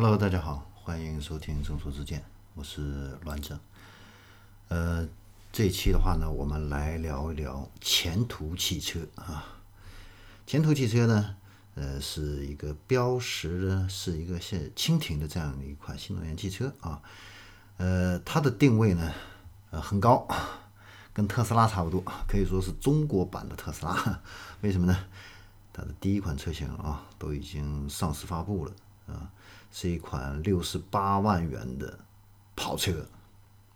Hello，大家好，欢迎收听正说之见，我是栾正。呃，这一期的话呢，我们来聊一聊前途汽车啊。前途汽车呢，呃，是一个标识呢是一个是蜻蜓的这样的一款新能源汽车啊。呃，它的定位呢，呃，很高，跟特斯拉差不多，可以说是中国版的特斯拉。为什么呢？它的第一款车型啊，都已经上市发布了啊。是一款六十八万元的跑车，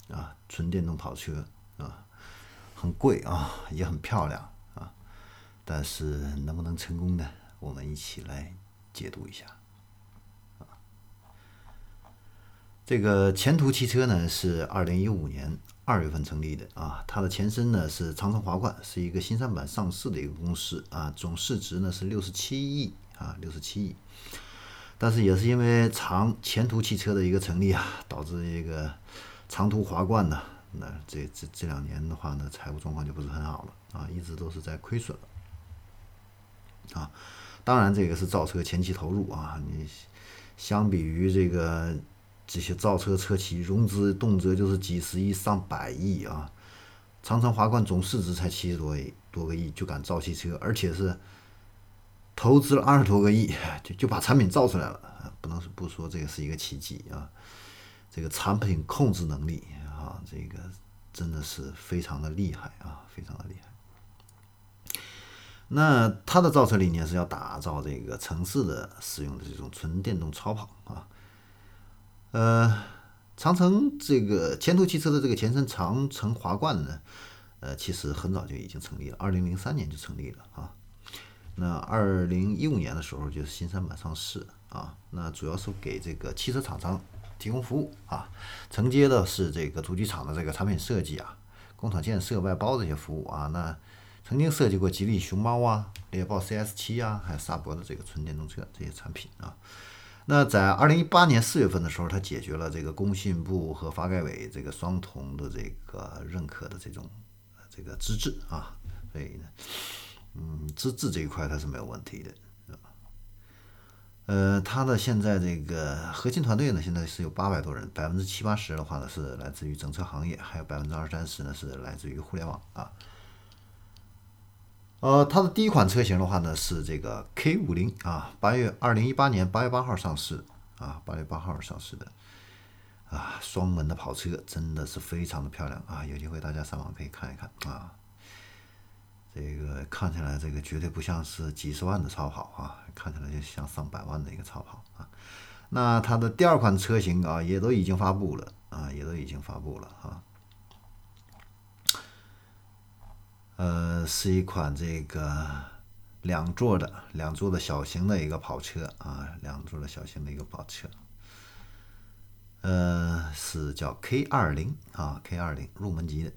啊，纯电动跑车啊，很贵啊，也很漂亮啊，但是能不能成功呢？我们一起来解读一下。啊，这个前途汽车呢是二零一五年二月份成立的啊，它的前身呢是长城华冠，是一个新三板上市的一个公司啊，总市值呢是六十七亿啊，六十七亿。但是也是因为长前途汽车的一个成立啊，导致这个长途华冠呢，那这这这两年的话呢，财务状况就不是很好了啊，一直都是在亏损啊。当然，这个是造车前期投入啊，你相比于这个这些造车车企融资动辄就是几十亿上百亿啊，长城华冠总市值才七十多亿多个亿就敢造汽车，而且是。投资了二十多个亿，就就把产品造出来了，不能不说这个是一个奇迹啊！这个产品控制能力啊，这个真的是非常的厉害啊，非常的厉害。那它的造车理念是要打造这个城市的使用的这种纯电动超跑啊。呃，长城这个前途汽车的这个前身长城华冠呢，呃，其实很早就已经成立了，二零零三年就成立了啊。那二零一五年的时候就是新三板上市啊，那主要是给这个汽车厂商提供服务啊，承接的是这个主机厂的这个产品设计啊、工厂建设、外包这些服务啊。那曾经设计过吉利熊猫啊、猎豹 CS 七啊，还有萨博的这个纯电动车这些产品啊。那在二零一八年四月份的时候，它解决了这个工信部和发改委这个双重的这个认可的这种这个资质啊，所以呢。嗯，资质这一块它是没有问题的，呃，它的现在这个核心团队呢，现在是有八百多人，百分之七八十的话呢是来自于整车行业，还有百分之二三十呢是来自于互联网啊。呃，它的第一款车型的话呢是这个 K 五零啊，八月二零一八年八月八号上市啊，八月八号上市的啊，双门的跑车真的是非常的漂亮啊，有机会大家上网可以看一看啊。这个看起来，这个绝对不像是几十万的超跑啊，看起来就像上百万的一个超跑啊。那它的第二款车型啊，也都已经发布了啊，也都已经发布了啊。呃，是一款这个两座的两座的小型的一个跑车啊，两座的小型的一个跑车。呃，是叫 K 二零啊，K 二零入门级的。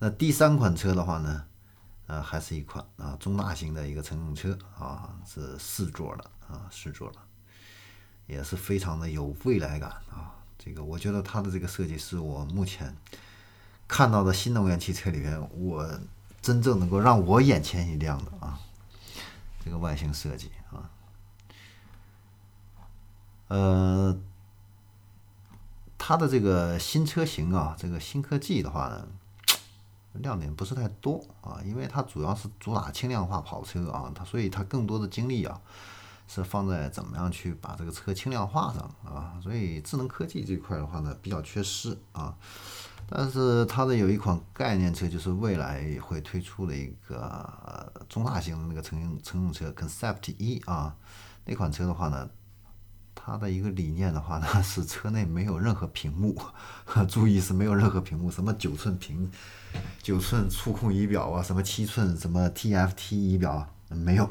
那第三款车的话呢，呃，还是一款啊中大型的一个乘用车啊，是四座的啊，四座的，也是非常的有未来感啊。这个我觉得它的这个设计是我目前看到的新能源汽车里面，我真正能够让我眼前一亮的啊，这个外形设计啊，呃，它的这个新车型啊，这个新科技的话呢。亮点不是太多啊，因为它主要是主打轻量化跑车啊，它所以它更多的精力啊是放在怎么样去把这个车轻量化上啊，所以智能科技这块的话呢比较缺失啊。但是它的有一款概念车，就是未来会推出的一个中大型的那个乘用乘用车 Concept 一啊，那款车的话呢。它的一个理念的话呢，是车内没有任何屏幕，注意是没有任何屏幕，什么九寸屏、九寸触控仪表啊，什么七寸什么 TFT 仪表没有，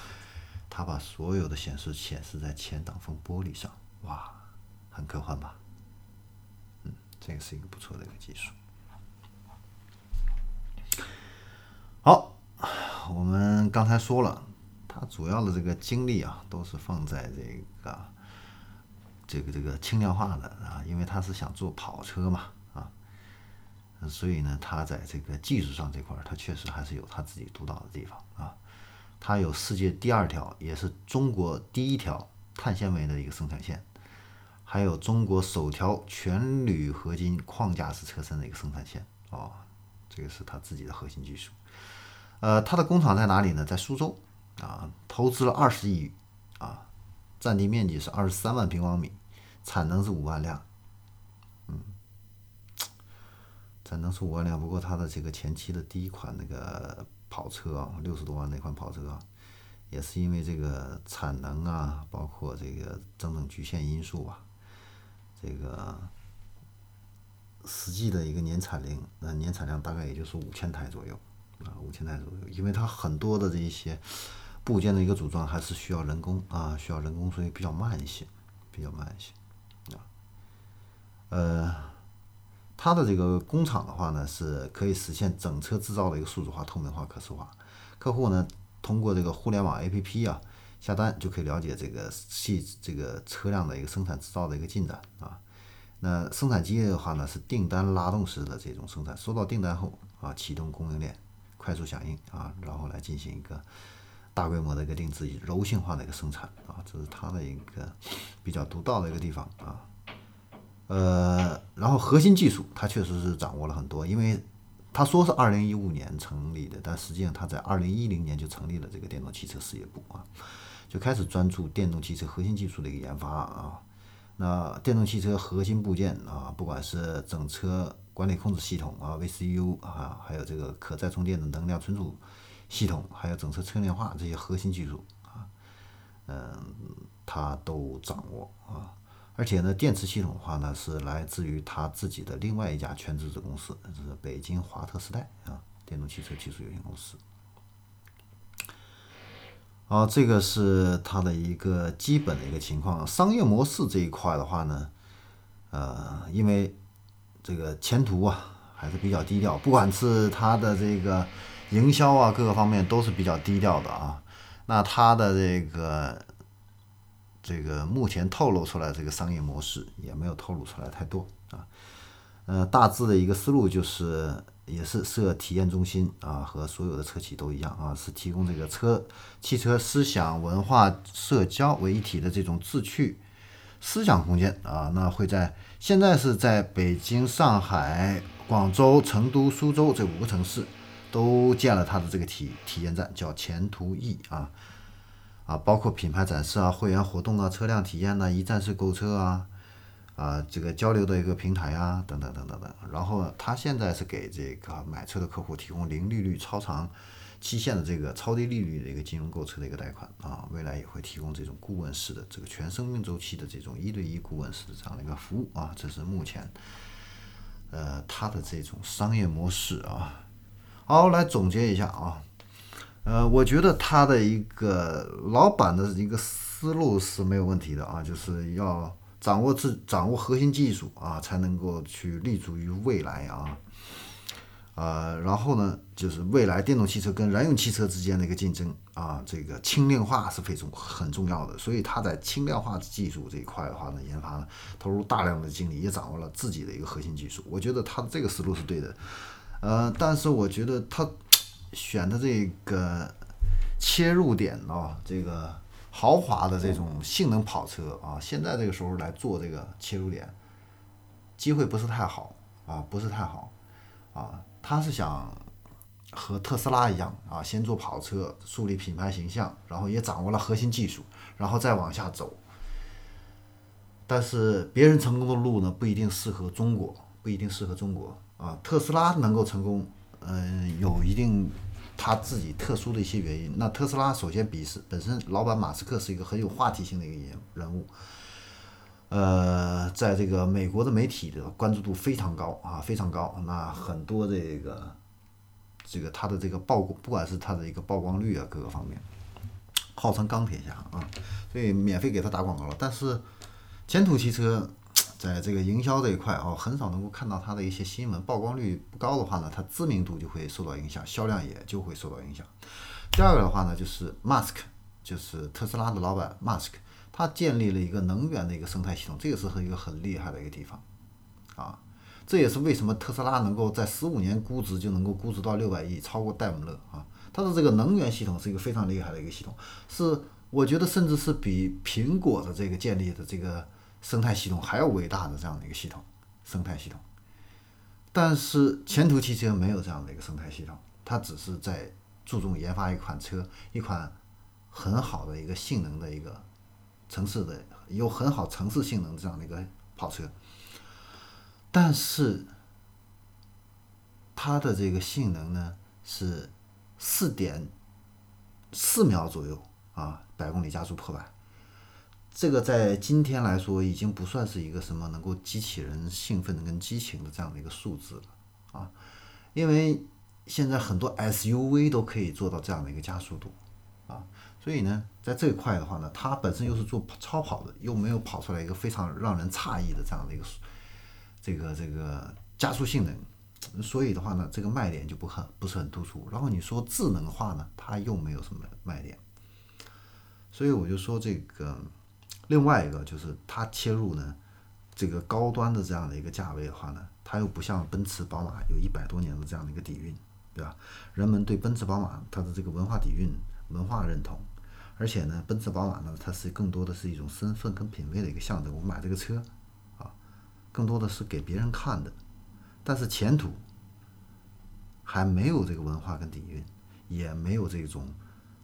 它把所有的显示显示在前挡风玻璃上，哇，很科幻吧？嗯，这个是一个不错的一个技术。好，我们刚才说了，主要的这个精力啊，都是放在这个。这个这个轻量化的啊，因为他是想做跑车嘛啊，所以呢，他在这个技术上这块儿，他确实还是有他自己独到的地方啊。他有世界第二条，也是中国第一条碳纤维的一个生产线，还有中国首条全铝合金框架式车身的一个生产线。哦，这个是他自己的核心技术。呃，它的工厂在哪里呢？在苏州啊，投资了二十亿啊，占地面积是二十三万平方米，产能是五万辆。嗯，产能是五万辆，不过它的这个前期的第一款那个跑车啊，六十多万那款跑车。也是因为这个产能啊，包括这个等等局限因素吧，这个实际的一个年产量，那年产量大概也就是五千台左右啊，五千台左右。因为它很多的这一些部件的一个组装还是需要人工啊，需要人工，所以比较慢一些，比较慢一些啊。呃，它的这个工厂的话呢，是可以实现整车制造的一个数字化、透明化、可视化，客户呢。通过这个互联网 APP 啊下单就可以了解这个系这个车辆的一个生产制造的一个进展啊。那生产机的话呢是订单拉动式的这种生产，收到订单后啊启动供应链，快速响应啊，然后来进行一个大规模的一个定制、柔性化的一个生产啊，这是它的一个比较独到的一个地方啊。呃，然后核心技术它确实是掌握了很多，因为。他说是二零一五年成立的，但实际上他在二零一零年就成立了这个电动汽车事业部啊，就开始专注电动汽车核心技术的一个研发啊。那电动汽车核心部件啊，不管是整车管理控制系统啊 VCU 啊，还有这个可再充电的能量存储系统，还有整车车链化这些核心技术啊，嗯，他都掌握啊。而且呢，电池系统的话呢，是来自于他自己的另外一家全资子公司，是北京华特时代啊，电动汽车技术有限公司。好，这个是它的一个基本的一个情况。商业模式这一块的话呢，呃，因为这个前途啊还是比较低调，不管是它的这个营销啊各个方面都是比较低调的啊。那它的这个。这个目前透露出来这个商业模式也没有透露出来太多啊，呃，大致的一个思路就是也是设体验中心啊，和所有的车企都一样啊，是提供这个车汽车思想文化社交为一体的这种智趣思想空间啊，那会在现在是在北京、上海、广州、成都、苏州这五个城市都建了他的这个体体验站，叫前途 E 啊。啊，包括品牌展示啊、会员活动啊、车辆体验呐、一站式购车啊、啊这个交流的一个平台啊，等等等等等。然后他现在是给这个买车的客户提供零利率、超长期限的这个超低利率的一个金融购车的一个贷款啊，未来也会提供这种顾问式的这个全生命周期的这种一对一顾问式的这样的一个服务啊，这是目前呃它的这种商业模式啊。好，来总结一下啊。呃，我觉得他的一个老板的一个思路是没有问题的啊，就是要掌握自掌握核心技术啊，才能够去立足于未来啊。呃，然后呢，就是未来电动汽车跟燃油汽车之间的一个竞争啊，这个轻量化是非常很重要的，所以他在轻量化技术这一块的话呢，研发投入大量的精力，也掌握了自己的一个核心技术。我觉得他的这个思路是对的，呃，但是我觉得他。选的这个切入点啊，这个豪华的这种性能跑车啊，现在这个时候来做这个切入点，机会不是太好啊，不是太好啊。他是想和特斯拉一样啊，先做跑车，树立品牌形象，然后也掌握了核心技术，然后再往下走。但是别人成功的路呢，不一定适合中国，不一定适合中国啊。特斯拉能够成功，嗯，有一定。他自己特殊的一些原因，那特斯拉首先比是本身老板马斯克是一个很有话题性的一个人人物，呃，在这个美国的媒体的关注度非常高啊，非常高。那很多这个这个他的这个曝光，不管是他的一个曝光率啊，各个方面，号称钢铁侠啊，所以免费给他打广告了。但是前途汽车。在这个营销这一块啊，很少能够看到它的一些新闻曝光率不高的话呢，它知名度就会受到影响，销量也就会受到影响。第二个的话呢，就是 Musk，就是特斯拉的老板 Musk，他建立了一个能源的一个生态系统，这个是一个很厉害的一个地方啊。这也是为什么特斯拉能够在十五年估值就能够估值到六百亿，超过戴姆勒啊。它的这个能源系统是一个非常厉害的一个系统，是。我觉得甚至是比苹果的这个建立的这个生态系统还要伟大的这样的一个系统生态系统。但是前途汽车没有这样的一个生态系统，它只是在注重研发一款车，一款很好的一个性能的一个城市的有很好城市性能这样的一个跑车。但是它的这个性能呢是四点四秒左右啊，百公里加速破百。这个在今天来说，已经不算是一个什么能够激起人兴奋跟激情的这样的一个数字了啊，因为现在很多 SUV 都可以做到这样的一个加速度啊，所以呢，在这一块的话呢，它本身又是做超跑的，又没有跑出来一个非常让人诧异的这样的一个这个这个加速性能，所以的话呢，这个卖点就不很不是很突出。然后你说智能化呢，它又没有什么卖点，所以我就说这个。另外一个就是它切入呢，这个高端的这样的一个价位的话呢，它又不像奔驰、宝马有一百多年的这样的一个底蕴，对吧？人们对奔驰、宝马它的这个文化底蕴、文化认同，而且呢，奔驰、宝马呢，它是更多的是一种身份跟品味的一个象征。我买这个车啊，更多的是给别人看的。但是前途还没有这个文化跟底蕴，也没有这种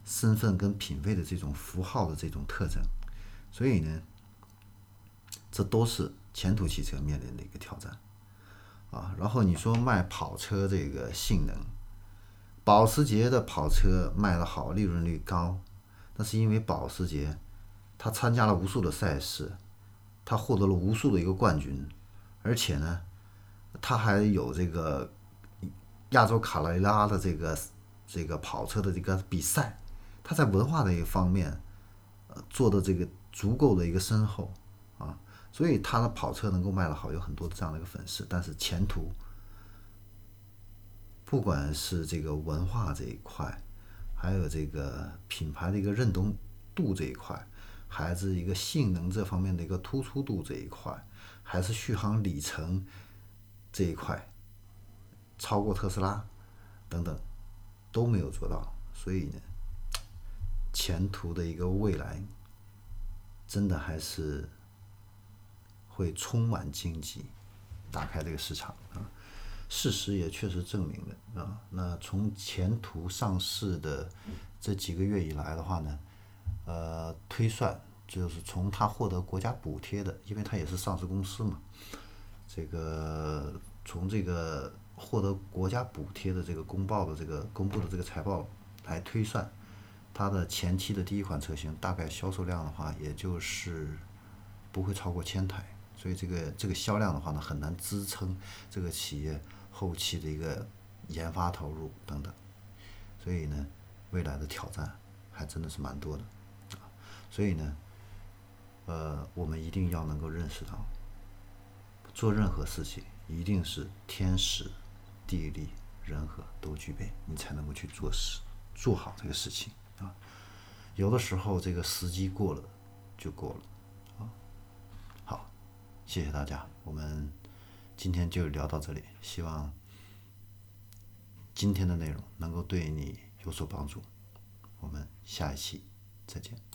身份跟品味的这种符号的这种特征。所以呢，这都是前途汽车面临的一个挑战，啊，然后你说卖跑车这个性能，保时捷的跑车卖的好，利润率高，那是因为保时捷，它参加了无数的赛事，它获得了无数的一个冠军，而且呢，它还有这个亚洲卡雷拉的这个这个跑车的这个比赛，它在文化的一个方面，呃，做的这个。足够的一个深厚啊，所以他的跑车能够卖得好，有很多这样的一个粉丝。但是前途，不管是这个文化这一块，还有这个品牌的一个认同度这一块，还是一个性能这方面的一个突出度这一块，还是续航里程这一块，超过特斯拉等等都没有做到。所以呢，前途的一个未来。真的还是会充满荆棘，打开这个市场啊！事实也确实证明了啊。那从前途上市的这几个月以来的话呢，呃，推算就是从它获得国家补贴的，因为它也是上市公司嘛，这个从这个获得国家补贴的这个公报的这个公布的这个财报来推算。它的前期的第一款车型大概销售量的话，也就是不会超过千台，所以这个这个销量的话呢，很难支撑这个企业后期的一个研发投入等等，所以呢，未来的挑战还真的是蛮多的，所以呢，呃，我们一定要能够认识到，做任何事情一定是天时、地利、人和都具备，你才能够去做事，做好这个事情。啊，有的时候这个时机过了，就过了，啊，好，谢谢大家，我们今天就聊到这里，希望今天的内容能够对你有所帮助，我们下一期再见。